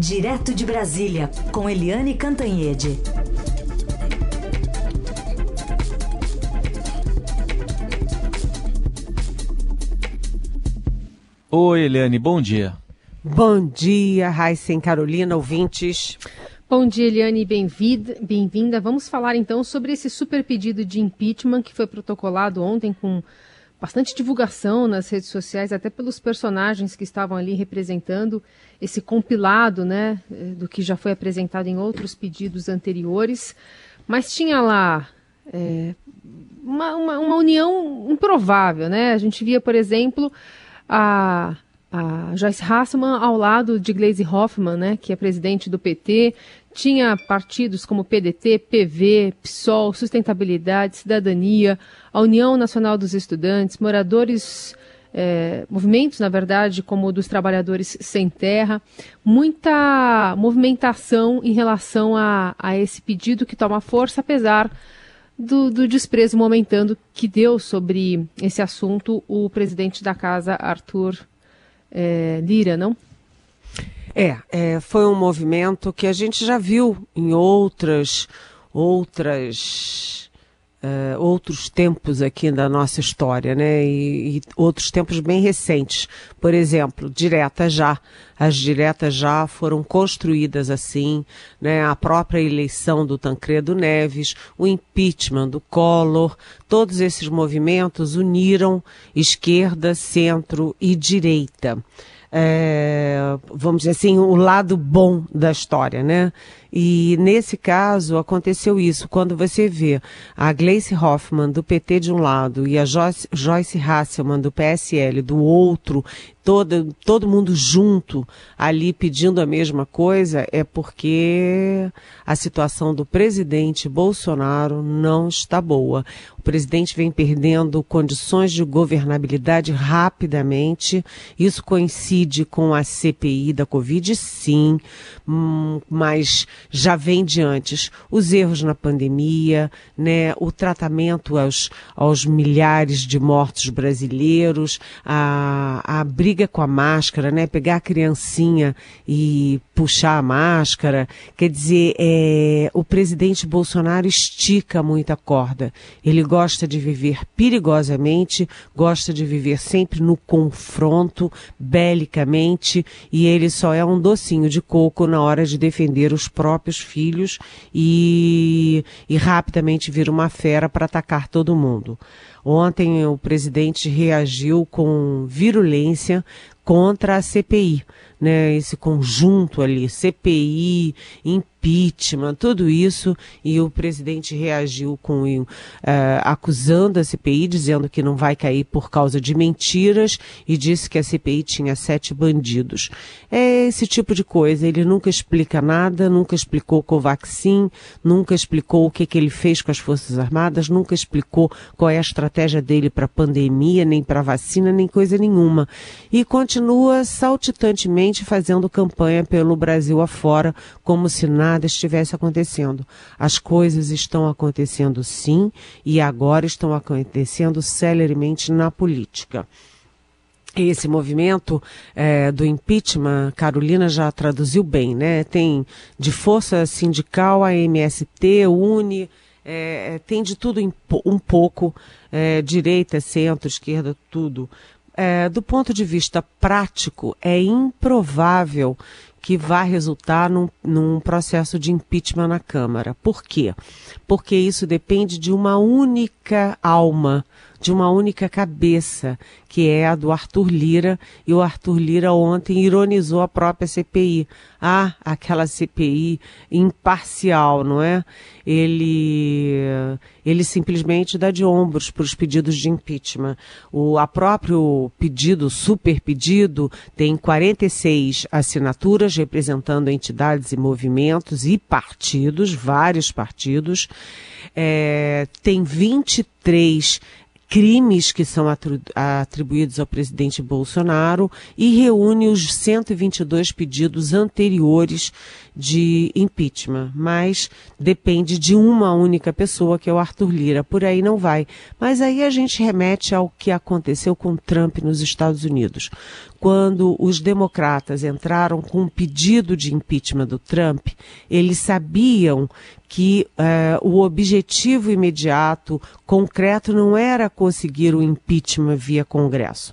Direto de Brasília, com Eliane Cantanhede. Oi, Eliane, bom dia. Bom dia, Raíssen Carolina, ouvintes. Bom dia, Eliane, bem-vinda. Bem Vamos falar então sobre esse super pedido de impeachment que foi protocolado ontem com bastante divulgação nas redes sociais, até pelos personagens que estavam ali representando esse compilado, né, do que já foi apresentado em outros pedidos anteriores. Mas tinha lá é, uma, uma, uma união improvável, né? A gente via, por exemplo, a a Joyce Hasselman ao lado de Gleisi Hoffmann, né, que é presidente do PT, tinha partidos como PDT, PV, PSOL, Sustentabilidade, Cidadania, a União Nacional dos Estudantes, moradores, é, movimentos, na verdade, como o dos trabalhadores sem terra, muita movimentação em relação a, a esse pedido que toma força, apesar do, do, desprezo momentando que deu sobre esse assunto o presidente da casa, Arthur é, Lira, não? É, é, foi um movimento que a gente já viu em outras, outras, uh, outros tempos aqui da nossa história, né? E, e, outros tempos bem recentes. Por exemplo, direta já. As diretas já foram construídas assim, né? A própria eleição do Tancredo Neves, o impeachment do Collor, todos esses movimentos uniram esquerda, centro e direita é, vamos dizer assim, o lado bom da história, né? E nesse caso aconteceu isso, quando você vê a Gleice Hoffmann do PT de um lado e a Joyce, Joyce Hasselmann do PSL do outro, todo, todo mundo junto ali pedindo a mesma coisa, é porque a situação do presidente Bolsonaro não está boa. O presidente vem perdendo condições de governabilidade rapidamente. Isso coincide com a CPI da Covid, sim, hum, mas já vem de antes os erros na pandemia, né, o tratamento aos, aos milhares de mortos brasileiros, a, a briga com a máscara, né, pegar a criancinha e puxar a máscara. Quer dizer, é, o presidente Bolsonaro estica muita corda. Ele gosta de viver perigosamente, gosta de viver sempre no confronto, belicamente, e ele só é um docinho de coco na hora de defender os próprios filhos e, e rapidamente vira uma fera para atacar todo mundo. Ontem o presidente reagiu com virulência contra a CPI, né? Esse conjunto ali, CPI, impeachment, tudo isso, e o presidente reagiu com uh, acusando a CPI, dizendo que não vai cair por causa de mentiras e disse que a CPI tinha sete bandidos. É esse tipo de coisa. Ele nunca explica nada, nunca explicou com o Covaxin, nunca explicou o que, que ele fez com as Forças Armadas, nunca explicou qual é a estratégia dele para a pandemia, nem para vacina, nem coisa nenhuma. E continua saltitantemente fazendo campanha pelo Brasil afora, como se nada estivesse acontecendo. As coisas estão acontecendo sim e agora estão acontecendo celeremente na política. Esse movimento é, do impeachment, Carolina já traduziu bem, né? Tem de força sindical a MST, UNE, é, tem de tudo um pouco, é, direita, centro, esquerda, tudo. É, do ponto de vista prático, é improvável que vai resultar num, num, processo de impeachment na Câmara. Por quê? Porque isso depende de uma única alma, de uma única cabeça, que é a do Arthur Lira, e o Arthur Lira ontem ironizou a própria CPI. Ah, aquela CPI imparcial, não é? Ele, ele simplesmente dá de ombros para os pedidos de impeachment. O a próprio pedido, super pedido, tem 46 assinaturas representando entidades e movimentos e partidos, vários partidos. É, tem 23 crimes que são atribuídos ao presidente Bolsonaro e reúne os 122 pedidos anteriores de impeachment, mas depende de uma única pessoa, que é o Arthur Lira. Por aí não vai. Mas aí a gente remete ao que aconteceu com Trump nos Estados Unidos. quando os democratas entraram com um pedido de impeachment do Trump, eles sabiam que uh, o objetivo imediato, concreto, não era conseguir o impeachment via Congresso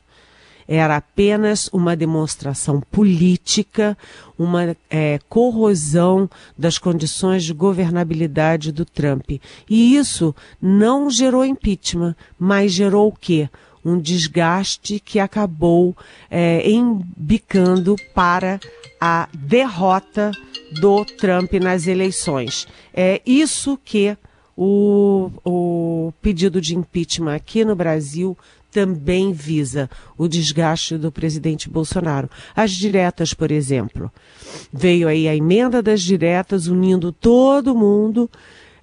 era apenas uma demonstração política, uma é, corrosão das condições de governabilidade do Trump. E isso não gerou impeachment, mas gerou o quê? Um desgaste que acabou é, embicando para a derrota do Trump nas eleições. É isso que o, o pedido de impeachment aqui no Brasil também visa o desgaste do presidente Bolsonaro. As diretas, por exemplo. Veio aí a emenda das diretas unindo todo mundo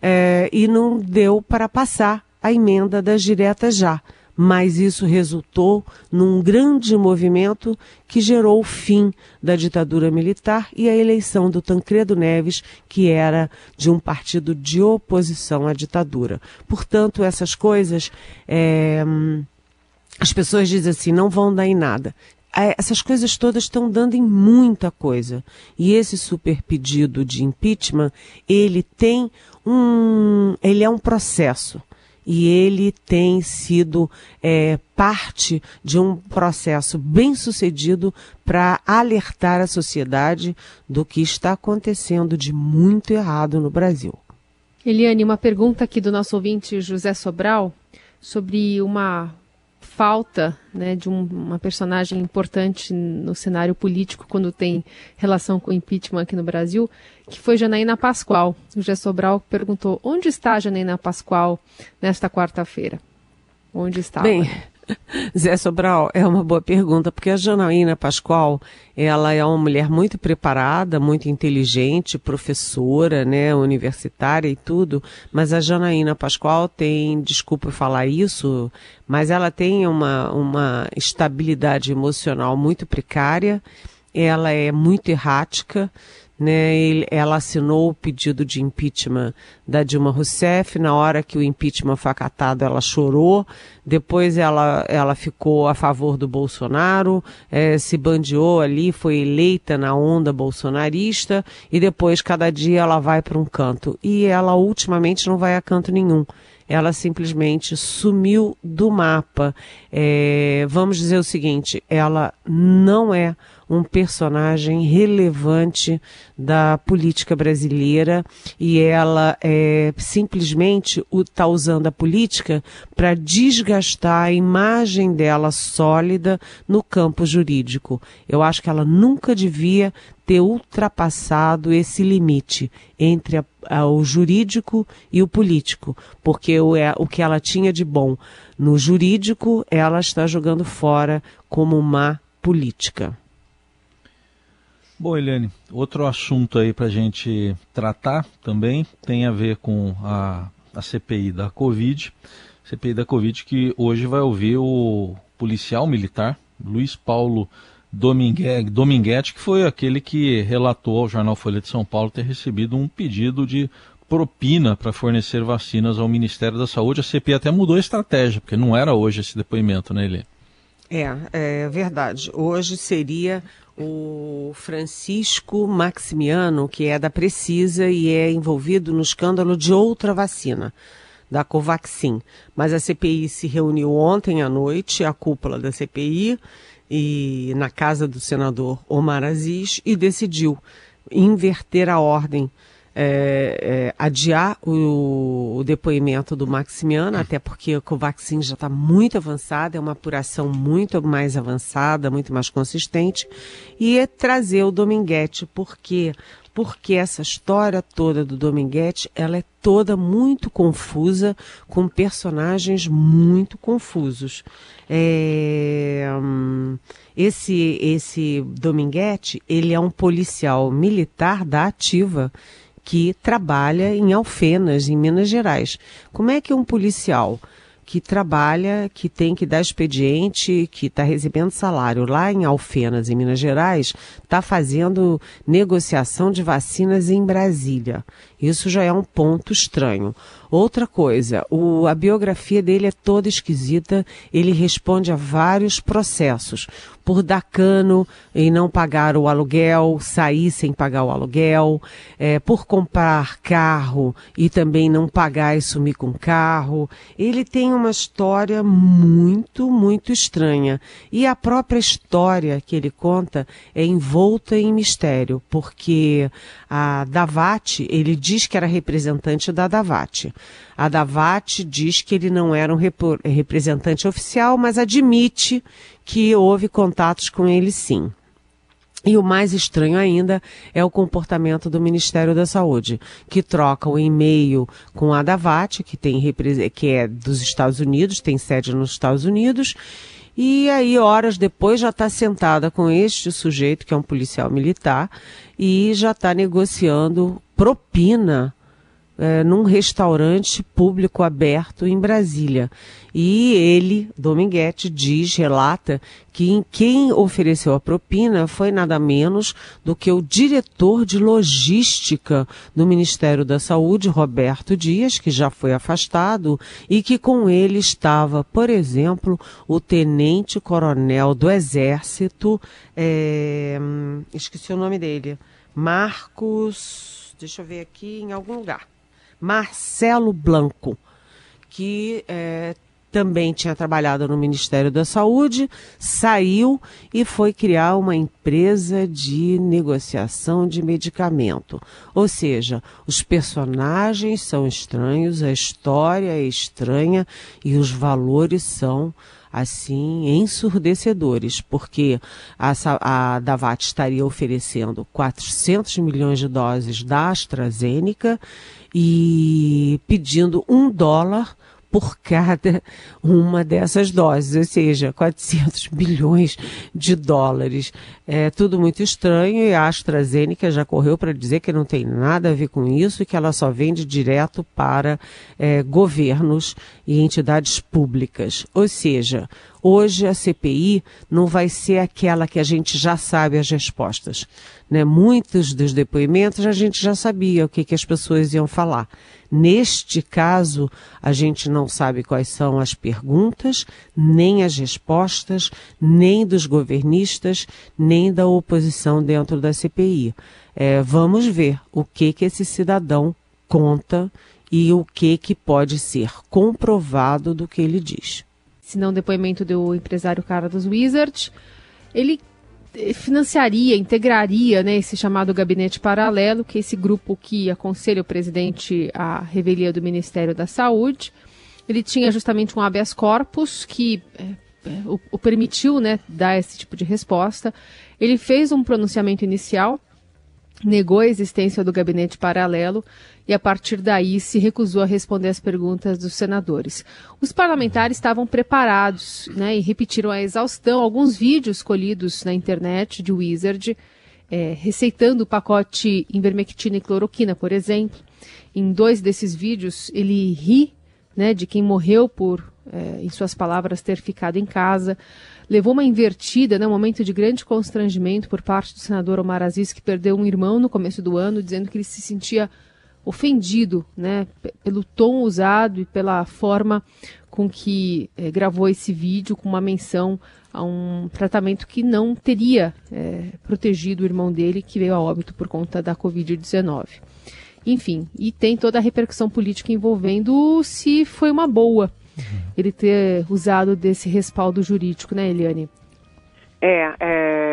é, e não deu para passar a emenda das diretas já. Mas isso resultou num grande movimento que gerou o fim da ditadura militar e a eleição do Tancredo Neves, que era de um partido de oposição à ditadura. Portanto, essas coisas. É, as pessoas dizem assim, não vão dar em nada. É, essas coisas todas estão dando em muita coisa. E esse super pedido de impeachment, ele tem um, ele é um processo. E ele tem sido é, parte de um processo bem sucedido para alertar a sociedade do que está acontecendo de muito errado no Brasil. Eliane, uma pergunta aqui do nosso ouvinte José Sobral sobre uma falta né, de um, uma personagem importante no cenário político quando tem relação com o impeachment aqui no Brasil, que foi Janaína Pascoal. O Gé Sobral perguntou: onde está Janaína Pascoal nesta quarta-feira? Onde está? Bem, Zé Sobral, é uma boa pergunta, porque a Janaína Pascoal, ela é uma mulher muito preparada, muito inteligente, professora, né, universitária e tudo, mas a Janaína Pascoal tem, desculpa falar isso, mas ela tem uma, uma estabilidade emocional muito precária, ela é muito errática, né, ela assinou o pedido de impeachment da Dilma Rousseff. Na hora que o impeachment foi acatado, ela chorou. Depois ela, ela ficou a favor do Bolsonaro, é, se bandeou ali, foi eleita na onda bolsonarista. E depois, cada dia, ela vai para um canto. E ela, ultimamente, não vai a canto nenhum ela simplesmente sumiu do mapa. É, vamos dizer o seguinte: ela não é um personagem relevante da política brasileira e ela é, simplesmente está usando a política para desgastar a imagem dela sólida no campo jurídico. Eu acho que ela nunca devia ter ultrapassado esse limite entre a, a, o jurídico e o político, porque o, é, o que ela tinha de bom no jurídico, ela está jogando fora como má política. Bom, Eliane, outro assunto aí para a gente tratar também tem a ver com a, a CPI da Covid. CPI da Covid que hoje vai ouvir o policial militar Luiz Paulo Dominguete, que foi aquele que relatou ao jornal Folha de São Paulo ter recebido um pedido de propina para fornecer vacinas ao Ministério da Saúde. A CPI até mudou a estratégia, porque não era hoje esse depoimento, né, Eliane? É, é verdade. Hoje seria o Francisco Maximiano, que é da Precisa e é envolvido no escândalo de outra vacina, da Covaxin. Mas a CPI se reuniu ontem à noite, a cúpula da CPI, e na casa do senador Omar Aziz, e decidiu inverter a ordem é, é, adiar o, o, depoimento do Maximiano, até porque a Covaxin já está muito avançada, é uma apuração muito mais avançada, muito mais consistente, e é trazer o Dominguete, porque porque essa história toda do Dominguete, ela é toda muito confusa, com personagens muito confusos. É, hum, esse, esse Dominguete, ele é um policial militar da ativa, que trabalha em Alfenas, em Minas Gerais. Como é que um policial que trabalha, que tem que dar expediente, que está recebendo salário lá em Alfenas, em Minas Gerais, está fazendo negociação de vacinas em Brasília. Isso já é um ponto estranho. Outra coisa, o, a biografia dele é toda esquisita, ele responde a vários processos. Por dar cano e não pagar o aluguel, sair sem pagar o aluguel, é, por comprar carro e também não pagar e sumir com carro. Ele tem uma história muito, muito estranha. E a própria história que ele conta é envolta em mistério, porque a Davat, ele diz que era representante da Davat. A Davat diz que ele não era um representante oficial, mas admite que houve contatos com ele sim. E o mais estranho ainda é o comportamento do Ministério da Saúde, que troca o e-mail com a Davat, que, tem, que é dos Estados Unidos, tem sede nos Estados Unidos, e aí, horas depois, já está sentada com este sujeito, que é um policial militar, e já está negociando propina é, num restaurante público aberto em Brasília. E ele, Dominguete, diz, relata que quem ofereceu a propina foi nada menos do que o diretor de logística do Ministério da Saúde, Roberto Dias, que já foi afastado, e que com ele estava, por exemplo, o tenente-coronel do Exército, é, esqueci o nome dele, Marcos, deixa eu ver aqui em algum lugar. Marcelo Blanco, que é, também tinha trabalhado no Ministério da Saúde, saiu e foi criar uma empresa de negociação de medicamento. Ou seja, os personagens são estranhos, a história é estranha e os valores são assim ensurdecedores, porque a, a Davat estaria oferecendo 400 milhões de doses da AstraZeneca e pedindo um dólar por cada uma dessas doses, ou seja, 400 bilhões de dólares. É tudo muito estranho e a AstraZeneca já correu para dizer que não tem nada a ver com isso e que ela só vende direto para é, governos e entidades públicas. Ou seja, Hoje a CPI não vai ser aquela que a gente já sabe as respostas. Né? Muitos dos depoimentos a gente já sabia o que, que as pessoas iam falar. Neste caso, a gente não sabe quais são as perguntas, nem as respostas, nem dos governistas, nem da oposição dentro da CPI. É, vamos ver o que, que esse cidadão conta e o que, que pode ser comprovado do que ele diz se não depoimento do empresário Carlos Wizard, ele financiaria, integraria né, esse chamado gabinete paralelo, que é esse grupo que aconselha o presidente à revelia do Ministério da Saúde. Ele tinha justamente um habeas corpus que é, o, o, permitiu né, dar esse tipo de resposta. Ele fez um pronunciamento inicial negou a existência do gabinete paralelo e, a partir daí, se recusou a responder às perguntas dos senadores. Os parlamentares estavam preparados né, e repetiram a exaustão alguns vídeos colhidos na internet de Wizard, é, receitando o pacote Invermectina e cloroquina, por exemplo. Em dois desses vídeos, ele ri né, de quem morreu por, é, em suas palavras, ter ficado em casa levou uma invertida, né, um momento de grande constrangimento por parte do senador Omar Aziz, que perdeu um irmão no começo do ano, dizendo que ele se sentia ofendido né, pelo tom usado e pela forma com que eh, gravou esse vídeo, com uma menção a um tratamento que não teria eh, protegido o irmão dele, que veio a óbito por conta da Covid-19. Enfim, e tem toda a repercussão política envolvendo se foi uma boa ele ter usado desse respaldo jurídico, né, Eliane? É, é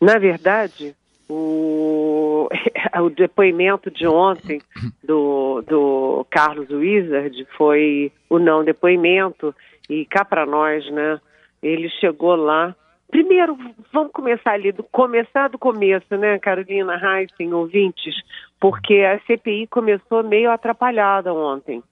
na verdade, o, o depoimento de ontem do, do Carlos Wizard foi o não depoimento e cá para nós, né? Ele chegou lá. Primeiro, vamos começar ali do começar do começo, né, Carolina Heissen, ouvintes, porque a CPI começou meio atrapalhada ontem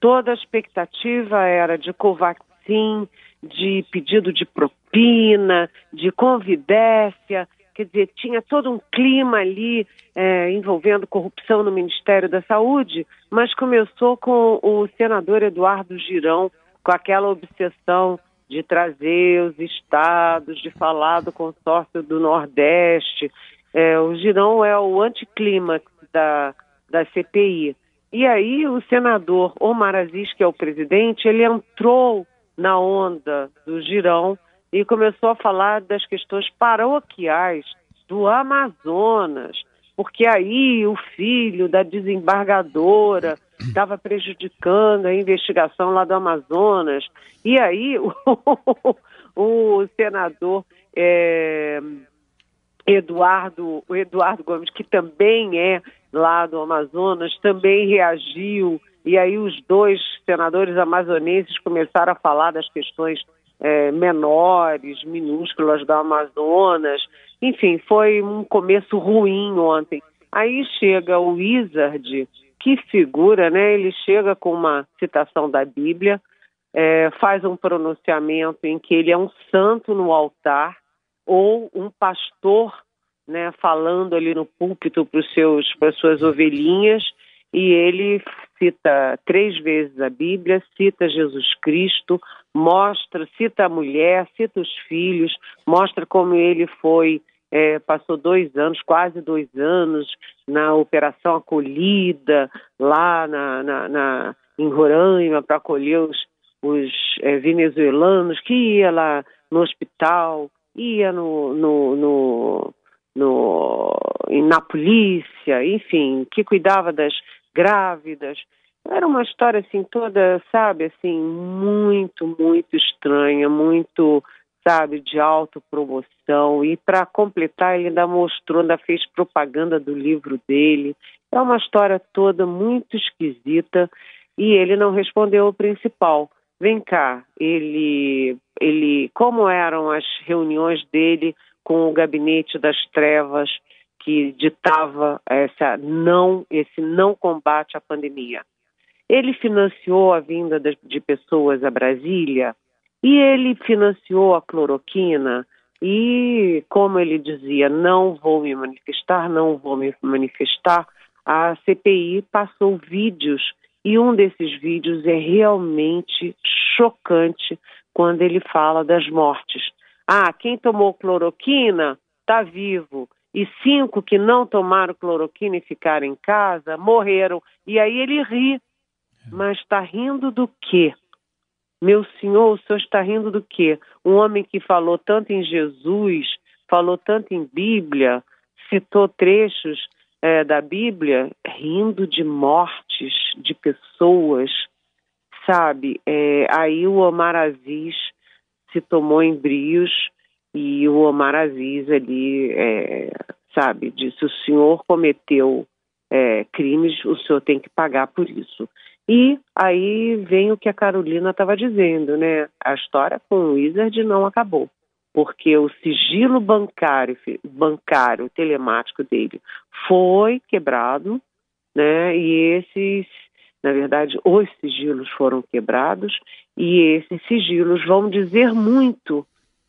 toda a expectativa era de Covaxin, de pedido de propina, de convidécia, quer dizer, tinha todo um clima ali é, envolvendo corrupção no Ministério da Saúde, mas começou com o senador Eduardo Girão, com aquela obsessão de trazer os estados, de falar do consórcio do Nordeste. É, o Girão é o anticlímax da, da CPI. E aí o senador Omar Aziz, que é o presidente, ele entrou na onda do girão e começou a falar das questões paroquiais do Amazonas, porque aí o filho da desembargadora estava prejudicando a investigação lá do Amazonas. E aí o, o senador é, Eduardo, o Eduardo Gomes, que também é lá do Amazonas, também reagiu. E aí os dois senadores amazonenses começaram a falar das questões é, menores, minúsculas do Amazonas. Enfim, foi um começo ruim ontem. Aí chega o Wizard, que figura, né? Ele chega com uma citação da Bíblia, é, faz um pronunciamento em que ele é um santo no altar ou um pastor, né, falando ali no púlpito para os seus para suas ovelhinhas e ele cita três vezes a Bíblia, cita Jesus Cristo, mostra, cita a mulher, cita os filhos, mostra como ele foi é, passou dois anos, quase dois anos, na Operação Acolhida, lá na, na, na em Roraima, para acolher os, os é, venezuelanos, que ia lá no hospital, ia no, no, na polícia, enfim, que cuidava das grávidas. Era uma história assim toda, sabe, assim, muito, muito estranha, muito, sabe, de autopromoção. E para completar, ele ainda mostrou, ainda fez propaganda do livro dele. É uma história toda muito esquisita e ele não respondeu o principal. Vem cá, ele, ele, como eram as reuniões dele com o gabinete das trevas que ditava essa não, esse não combate à pandemia? Ele financiou a vinda de, pessoas a Brasília e ele financiou a cloroquina e, como ele dizia, não vou me manifestar, não vou me manifestar, a CPI passou vídeos e um desses vídeos é realmente chocante quando ele fala das mortes. Ah, quem tomou cloroquina está vivo. E cinco que não tomaram cloroquina e ficaram em casa morreram. E aí ele ri. Mas está rindo do quê? Meu senhor, o senhor está rindo do quê? Um homem que falou tanto em Jesus, falou tanto em Bíblia, citou trechos é, da Bíblia rindo de mortes de pessoas, sabe? É, aí o Omar Aziz se tomou em brios e o Omar Aziz ali, é, sabe, disse: o senhor cometeu é, crimes, o senhor tem que pagar por isso. E aí vem o que a Carolina estava dizendo, né? A história com o Wizard não acabou porque o sigilo bancário, bancário telemático dele foi quebrado, né? E esses, na verdade, os sigilos foram quebrados e esses sigilos vão dizer muito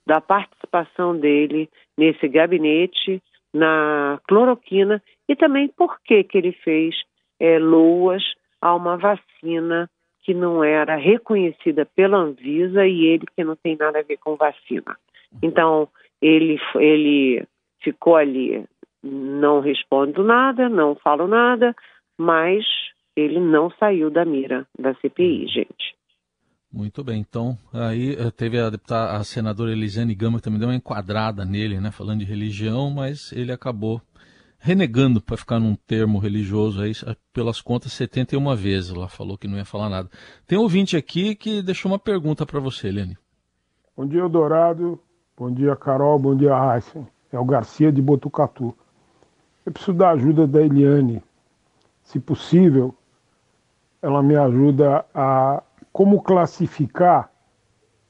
da participação dele nesse gabinete, na cloroquina e também por que que ele fez é, loas a uma vacina que não era reconhecida pela Anvisa e ele que não tem nada a ver com vacina. Então, ele, ele ficou ali, não respondo nada, não falo nada, mas ele não saiu da mira da CPI, gente. Muito bem, então aí eh, teve a deputada, a senadora Elisiane Gama que também deu uma enquadrada nele, né, falando de religião, mas ele acabou renegando para ficar num termo religioso aí, pelas contas 71 vezes, ela falou que não ia falar nada. Tem um ouvinte aqui que deixou uma pergunta para você, Eliane. Bom dia, Dourado. Bom dia, Carol. Bom dia, Heisen. É o Garcia de Botucatu. Eu preciso da ajuda da Eliane. Se possível, ela me ajuda a como classificar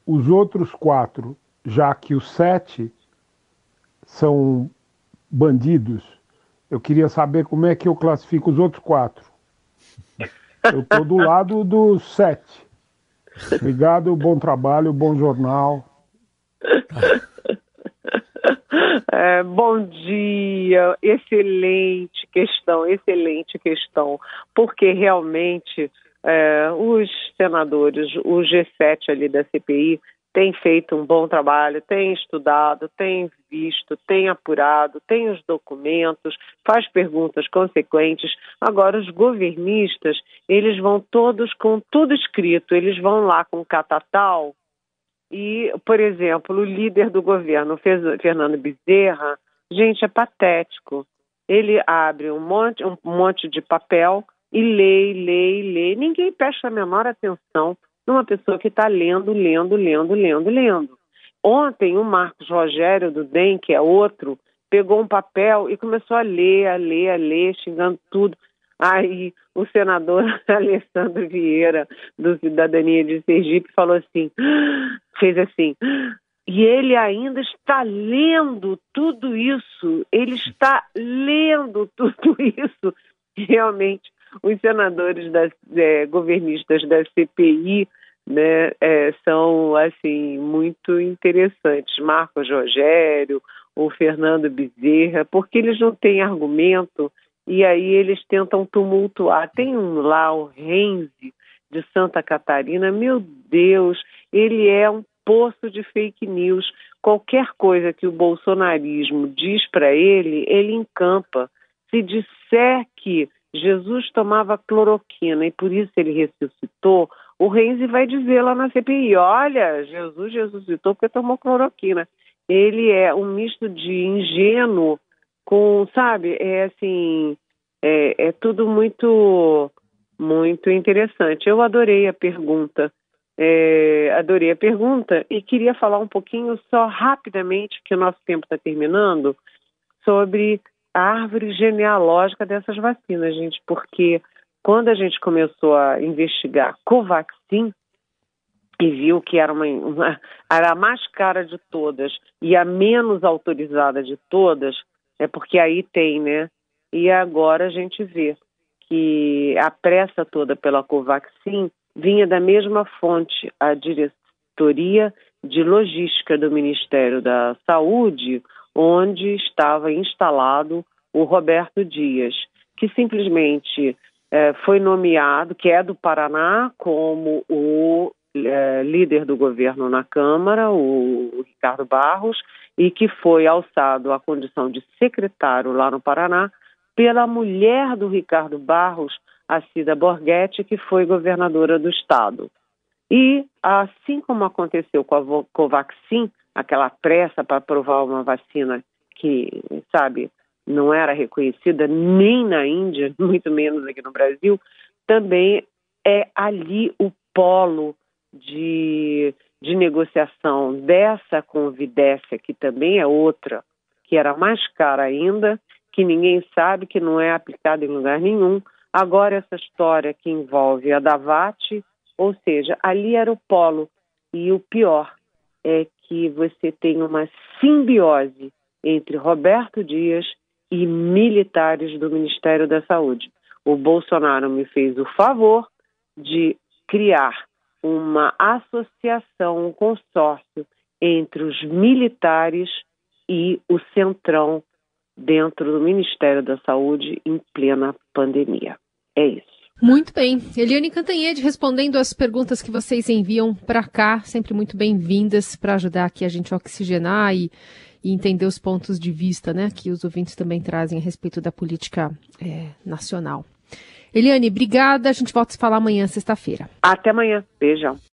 os outros quatro, já que os sete são bandidos. Eu queria saber como é que eu classifico os outros quatro. Eu estou do lado dos sete. Obrigado, bom trabalho, bom jornal. É, bom dia, excelente questão, excelente questão, porque realmente é, os senadores, o G7 ali da CPI, tem feito um bom trabalho, tem estudado, tem visto, tem apurado, tem os documentos, faz perguntas consequentes. Agora, os governistas, eles vão todos com tudo escrito, eles vão lá com catatal e, por exemplo, o líder do governo, Fernando Bezerra, gente, é patético. Ele abre um monte, um monte de papel e lê, lê, lê. Ninguém presta a menor atenção numa pessoa que está lendo, lendo, lendo, lendo, lendo. Ontem, o Marcos Rogério do DEM, que é outro, pegou um papel e começou a ler, a ler, a ler, xingando tudo. Aí o senador Alessandro Vieira, do Cidadania de Sergipe, falou assim, fez assim, e ele ainda está lendo tudo isso, ele está lendo tudo isso. Realmente, os senadores das é, governistas da CPI né, é, são assim muito interessantes. Marcos Rogério, o Fernando Bezerra, porque eles não têm argumento e aí eles tentam tumultuar. Tem um lá, o Renzi, de Santa Catarina, meu Deus, ele é um poço de fake news. Qualquer coisa que o bolsonarismo diz para ele, ele encampa. Se disser que Jesus tomava cloroquina e por isso ele ressuscitou, o Renzi vai dizer lá na CPI: olha, Jesus ressuscitou porque tomou cloroquina. Ele é um misto de ingênuo com, sabe, é assim, é, é tudo muito, muito interessante. Eu adorei a pergunta. É, adorei a pergunta e queria falar um pouquinho só rapidamente, que o nosso tempo está terminando, sobre árvore genealógica dessas vacinas, gente, porque quando a gente começou a investigar Covaxin e viu que era, uma, uma, era a mais cara de todas e a menos autorizada de todas, é porque aí tem, né? E agora a gente vê que a pressa toda pela Covaxin vinha da mesma fonte, a diretoria de logística do Ministério da Saúde, onde estava instalado o Roberto Dias, que simplesmente é, foi nomeado, que é do Paraná, como o é, líder do governo na Câmara, o, o Ricardo Barros, e que foi alçado à condição de secretário lá no Paraná pela mulher do Ricardo Barros, a Cida Borghetti, que foi governadora do estado. E, assim como aconteceu com a Covaxin, aquela pressa para aprovar uma vacina que, sabe, não era reconhecida nem na Índia, muito menos aqui no Brasil, também é ali o polo de, de negociação dessa convidência, que também é outra, que era mais cara ainda, que ninguém sabe, que não é aplicada em lugar nenhum. Agora, essa história que envolve a Davate, ou seja, ali era o polo. E o pior é que você tem uma simbiose entre Roberto Dias e militares do Ministério da Saúde. O Bolsonaro me fez o favor de criar uma associação, um consórcio entre os militares e o Centrão dentro do Ministério da Saúde em plena pandemia. É isso. Muito bem. Eliane Cantanhede respondendo as perguntas que vocês enviam para cá, sempre muito bem-vindas para ajudar aqui a gente a oxigenar e, e, entender os pontos de vista né, que os ouvintes também trazem a respeito da política é, nacional. Eliane, obrigada. A gente volta a se falar amanhã, sexta-feira. Até amanhã. Beijão.